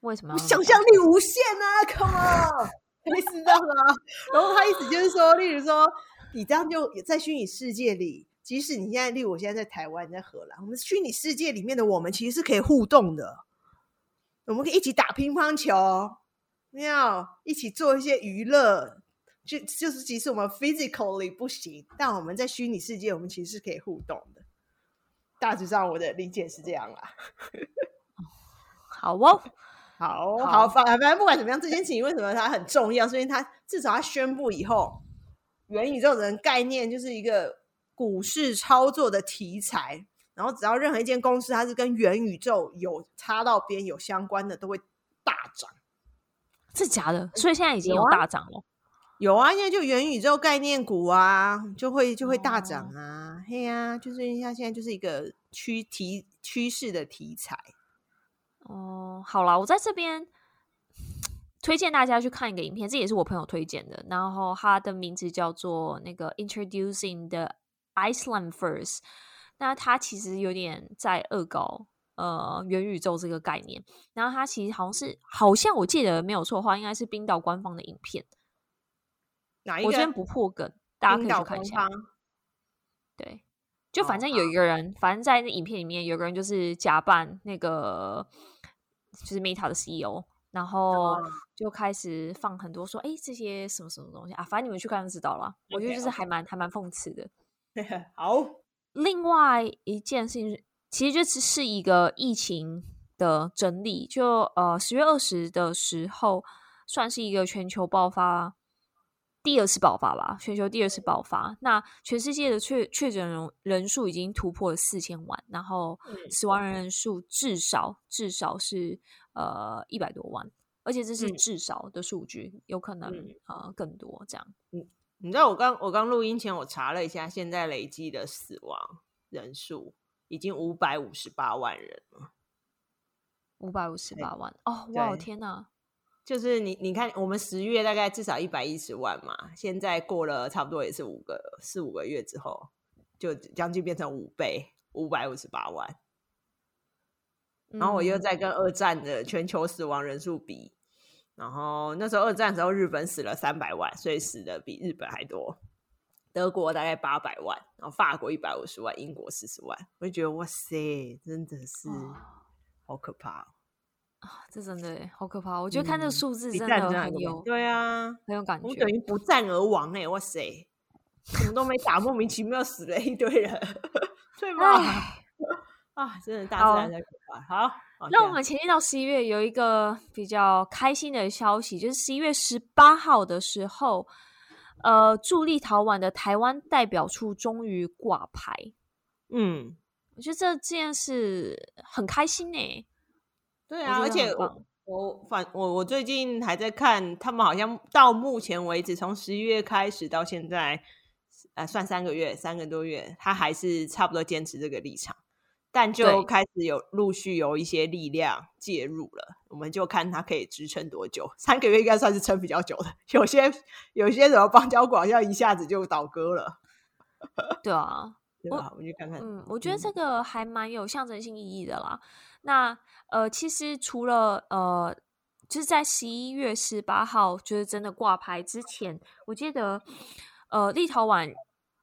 为什么？我想象力无限啊！Come on，类似这样啊。然后他意思就是说，例如说，你这样就在虚拟世界里，即使你现在，例如我现在在台湾，在荷兰，我们虚拟世界里面的我们其实是可以互动的，我们可以一起打乒乓球，没有一起做一些娱乐，就就是即使我们 physically 不行，但我们在虚拟世界，我们其实是可以互动的。大致上，我的理解是这样啦。好哦，好好，反反正不管怎么样，这件事情为什么它很重要？所以它至少它宣布以后，元宇宙的概念就是一个股市操作的题材。然后只要任何一间公司它是跟元宇宙有插到边、有相关的，都会。是假的？所以现在已经有大涨了。有啊，现在就元宇宙概念股啊，就会就会大涨啊。嘿呀，就是像现在就是一个趋题趋势的题材。哦，好啦，我在这边推荐大家去看一个影片，这也是我朋友推荐的。然后它的名字叫做那个 Introducing the Iceland First。那它其实有点在恶搞呃元宇宙这个概念。然后它其实好像是，好像我记得没有错的话，应该是冰岛官方的影片。哪一个？我这边不破梗，大家可以去看一下。对。就反正有一个人，oh, 反正在那影片里面有个人就是假扮那个就是 Meta 的 CEO，然后就开始放很多说，哎、欸，这些什么什么东西啊，反正你们去看就知道了。Okay, 我觉得就是还蛮 okay. 还蛮讽刺的。好，另外一件事情其实这是是一个疫情的整理，就呃十月二十的时候，算是一个全球爆发。第二次爆发吧，全球第二次爆发。那全世界的确确诊人人数已经突破了四千万，然后死亡人数至少至少是呃一百多万，而且这是至少的数据，嗯、有可能呃更多这样。嗯，你知道我刚我刚录音前我查了一下，现在累计的死亡人数已经五百五十八万人了，五百五十八万哦！哇，天哪！就是你，你看，我们十月大概至少一百一十万嘛，现在过了差不多也是五个四五个月之后，就将近变成五倍，五百五十八万。然后我又在跟二战的全球死亡人数比，然后那时候二战的时候日本死了三百万，所以死的比日本还多。德国大概八百万，然后法国一百五十万，英国四十万。我就觉得哇塞，真的是好可怕。啊，这真的好可怕！我觉得看这个数字真的很有，嗯、对啊，很有感觉。我等于不战而亡哎，哇塞，什么都没打，莫名其妙死了一堆人，对吗？啊，真的大自然在可怕。好，好，那我们前进到十一月，有一个比较开心的消息，就是十一月十八号的时候，呃，驻立陶宛的台湾代表处终于挂牌。嗯，我觉得这件事很开心呢。对啊，而且我我反我我最近还在看，他们好像到目前为止，从十一月开始到现在，呃，算三个月，三个多月，他还是差不多坚持这个立场，但就开始有陆续有一些力量介入了，我们就看它可以支撑多久。三个月应该算是撑比较久的，有些有些什么邦交国好像一下子就倒戈了。对啊，对吧？我们去看看。嗯，我觉得这个还蛮有象征性意义的啦。那呃，其实除了呃，就是在十一月十八号就是真的挂牌之前，我记得呃，立陶宛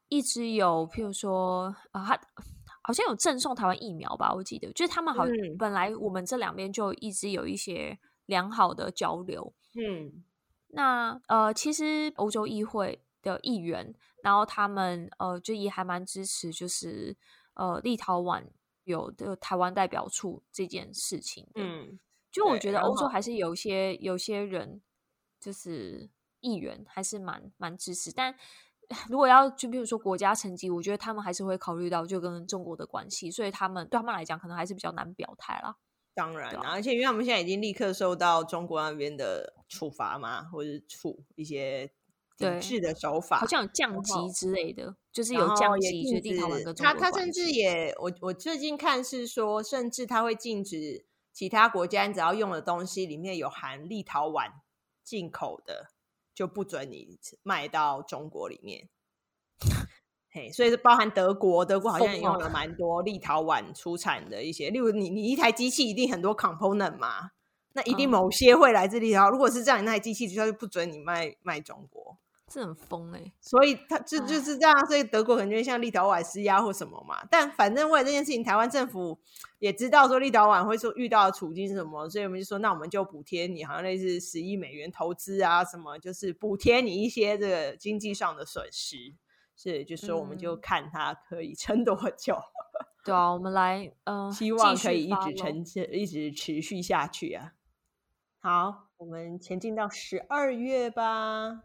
一直有，譬如说啊，好像有赠送台湾疫苗吧？我记得，就是他们好、嗯、本来我们这两边就一直有一些良好的交流。嗯，那呃，其实欧洲议会的议员，然后他们呃，就也还蛮支持，就是呃，立陶宛。有的台湾代表处这件事情，嗯，就我觉得欧洲还是有些有些人就是议员还是蛮蛮支持，但如果要就比如说国家层级，我觉得他们还是会考虑到就跟中国的关系，所以他们对他们来讲可能还是比较难表态啦。当然，而且因为他们现在已经立刻受到中国那边的处罚嘛，或者处一些。抵制的手法，好像有降级之类的，就是有降级，就是他他甚至也，我我最近看是说，甚至他会禁止其他国家，只要用的东西里面有含立陶宛进口的，就不准你卖到中国里面。嘿，所以是包含德国，德国好像也用了蛮多立陶宛出产的一些，例如你你一台机器一定很多 component 嘛。那一定某些会来自立陶宛。如果是这样，那台机器就不准你卖卖中国。这很疯哎、欸，所以他就就是这样，所以德国可能就会向立陶宛施压或什么嘛。但反正为了这件事情，台湾政府也知道说立陶宛会说遇到的处境是什么，所以我们就说，那我们就补贴你，好像类似十亿美元投资啊，什么就是补贴你一些这个经济上的损失。是，就是说我们就看它可以撑多久。嗯、对啊，我们来，嗯、呃，希望可以一直撑，一直持续下去啊。好，我们前进到十二月吧。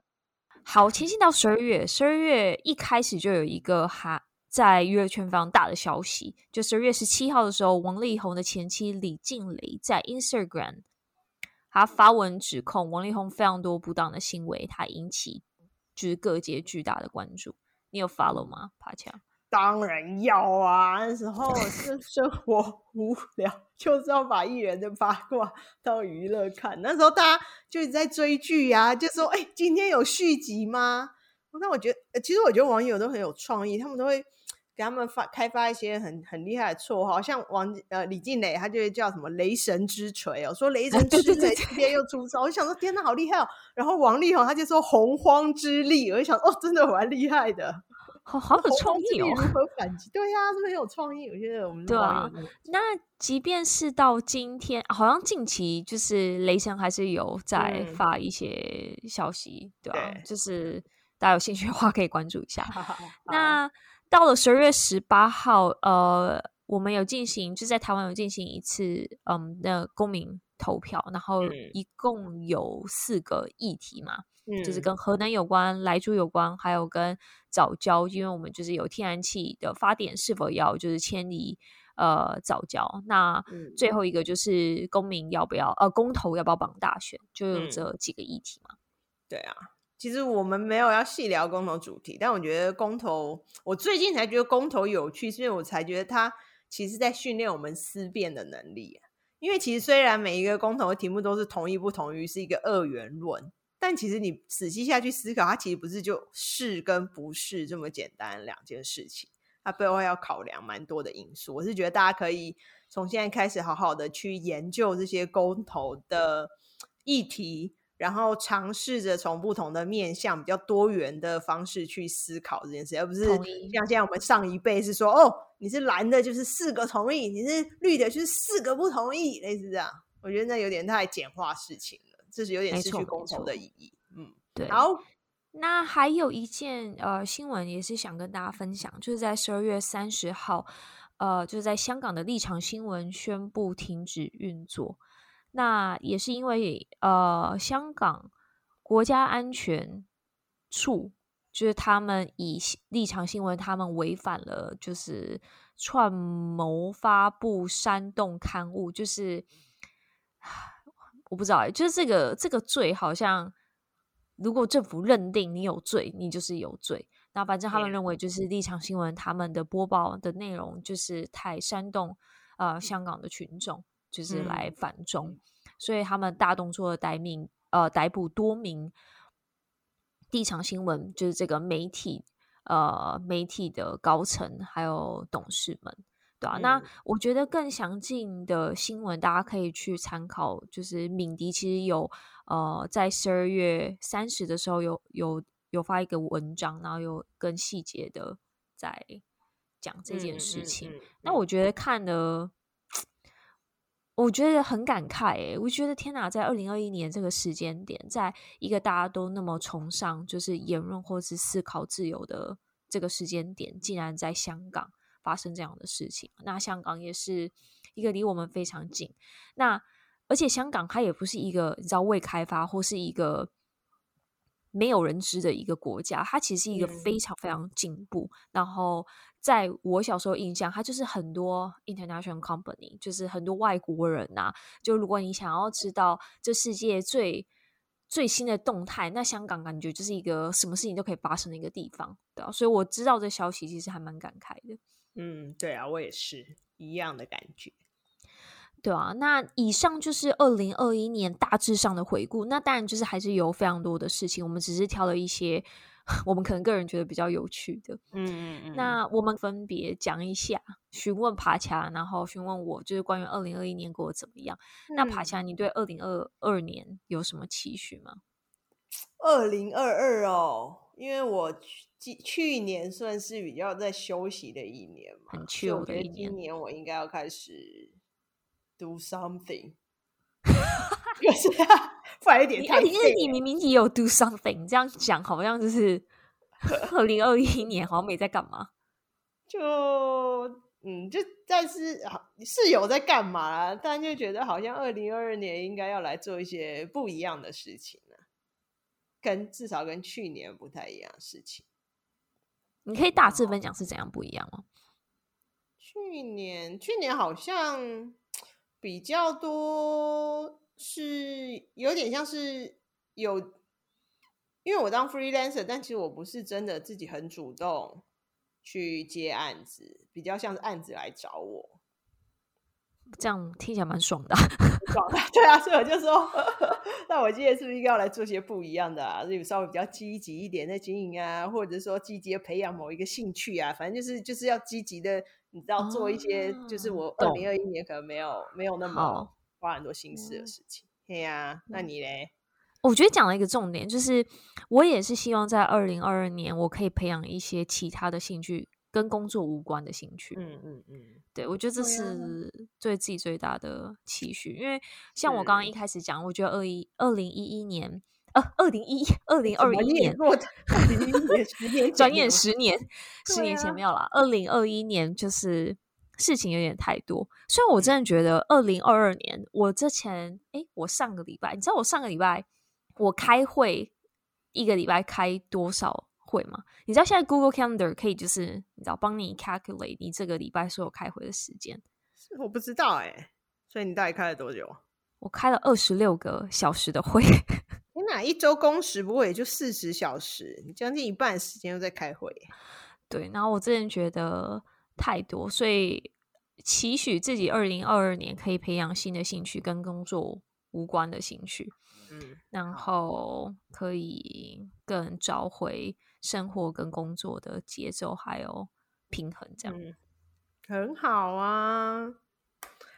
好，前进到十二月，十二月一开始就有一个哈在娱乐圈非常大的消息，就十二月十七号的时候，王力宏的前妻李静蕾在 Instagram 他发文指控王力宏非常多不当的行为，他引起就是各界巨大的关注。你有 follow 吗？爬墙？当然要啊！那时候是生活无聊，就是要把艺人的八卦当娱乐看。那时候大家就一直在追剧呀、啊，就说：“哎、今天有续集吗？”那我觉得，其实我觉得网友都很有创意，他们都会给他们发开发一些很很厉害的绰号，像王呃李静蕾，他就会叫什么“雷神之锤”哦，说雷神之锤今天又出招，我想说天哪，好厉害哦！然后王力宏他就说“洪荒之力”，我就想哦，真的蛮厉害的。好好有创意哦！如何反击？对呀、啊，是不是很有创意？我觉得我们对啊。那即便是到今天，好像近期就是雷神还是有在发一些消息，嗯、对吧、就是大家有兴趣的话可以关注一下。那到了十二月十八号，呃，我们有进行，就在台湾有进行一次，嗯，那公民投票，然后一共有四个议题嘛。嗯，就是跟核能有关、莱猪有关，还有跟早教，因为我们就是有天然气的发电，是否要就是迁离呃早教？那最后一个就是公民要不要呃公投要不要绑大选？就有这几个议题嘛。对啊，其实我们没有要细聊公投主题，但我觉得公投，我最近才觉得公投有趣，是因为我才觉得它其实在训练我们思辨的能力。因为其实虽然每一个公投的题目都是同意不同于，是一个二元论。但其实你仔细下去思考，它其实不是就是跟不是这么简单两件事情，它背后要考量蛮多的因素。我是觉得大家可以从现在开始好好的去研究这些公投的议题，然后尝试着从不同的面向、比较多元的方式去思考这件事，而不是像现在我们上一辈是说，哦，你是蓝的，就是四个同意；你是绿的，就是四个不同意，类似这样。我觉得那有点太简化事情了。这是有点失去公投的意义，嗯，对。好，那还有一件呃新闻也是想跟大家分享，就是在十二月三十号，呃，就是在香港的立场新闻宣布停止运作。那也是因为呃，香港国家安全处就是他们以立场新闻，他们违反了就是串谋发布煽动刊物，就是。我不知道哎，就是这个这个罪，好像如果政府认定你有罪，你就是有罪。那反正他们认为，就是立场新闻他们的播报的内容就是太煽动，呃，香港的群众就是来反中，嗯、所以他们大动作的逮命，呃，逮捕多名立场新闻就是这个媒体，呃，媒体的高层还有董事们。啊、那我觉得更详尽的新闻，大家可以去参考。就是敏迪其实有呃，在十二月三十的时候有有有发一个文章，然后有更细节的在讲这件事情。那我觉得看的，我觉得很感慨诶，我觉得天哪，在二零二一年这个时间点，在一个大家都那么崇尚就是言论或是思考自由的这个时间点，竟然在香港。发生这样的事情，那香港也是一个离我们非常近。那而且香港它也不是一个你知道未开发或是一个没有人知的一个国家，它其实是一个非常非常进步。嗯、然后在我小时候印象，它就是很多 international company，就是很多外国人呐、啊。就如果你想要知道这世界最最新的动态，那香港感觉就是一个什么事情都可以发生的一个地方，对啊。所以我知道这消息其实还蛮感慨的。嗯，对啊，我也是一样的感觉，对啊。那以上就是二零二一年大致上的回顾。那当然就是还是有非常多的事情，我们只是挑了一些 我们可能个人觉得比较有趣的。嗯嗯嗯。那我们分别讲一下，询问爬墙，然后询问我，就是关于二零二一年过得怎么样。嗯、那爬墙，你对二零二二年有什么期许吗？二零二二哦，因为我去去年算是比较在休息的一年嘛，很 chill 的一年。今年我应该要开始 do something。可是啊，快一点太！因为你明明也有 do something，这样讲好像就是二零二一年好像没在干嘛。就嗯，就但是是有在干嘛啦，但就觉得好像二零二二年应该要来做一些不一样的事情呢，跟至少跟去年不太一样的事情。你可以大致分享是怎样不一样吗？去年去年好像比较多。是有点像是有，因为我当 freelancer，但其实我不是真的自己很主动去接案子，比较像是案子来找我。这样听起来蛮爽的，爽的。对啊，所以我就说，那我今天是不是应该要来做些不一样的啊？就稍微比较积极一点的经营啊，或者说积极的培养某一个兴趣啊，反正就是就是要积极的，你知道做一些，就是我二零二一年可能没有没有那么。花很多心思的事情，对呀。那你嘞？我觉得讲了一个重点，就是我也是希望在二零二二年，我可以培养一些其他的兴趣，跟工作无关的兴趣。嗯嗯嗯，对，我觉得这是对自己最大的期许。因为像我刚刚一开始讲，我觉得二一二零一一年，呃，二零一二零二一年，二零一一年十年，转眼十年，十年前没有了。二零二一年就是。事情有点太多，虽然我真的觉得二零二二年，我之前诶，我上个礼拜，你知道我上个礼拜我开会一个礼拜开多少会吗？你知道现在 Google Calendar 可以就是你知道帮你 calculate 你这个礼拜所有开会的时间，我不知道诶，所以你到底开了多久？我开了二十六个小时的会。你哪一周工时不过也就四十小时？你将近一半时间都在开会。对，然后我之前觉得。太多，所以期许自己二零二二年可以培养新的兴趣，跟工作无关的兴趣，嗯，然后可以更找回生活跟工作的节奏还有平衡，这样，嗯，很好啊。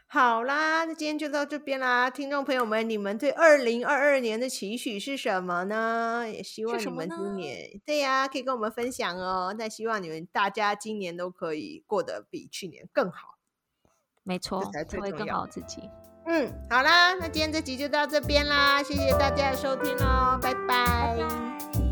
好啦，那今天就到这边啦，听众朋友们，你们对二零二二年的期许是什么呢？也希望你们今年，对呀、啊，可以跟我们分享哦。那希望你们大家今年都可以过得比去年更好，没错，才会更好自己。嗯，好啦，那今天这集就到这边啦，谢谢大家的收听哦，拜拜。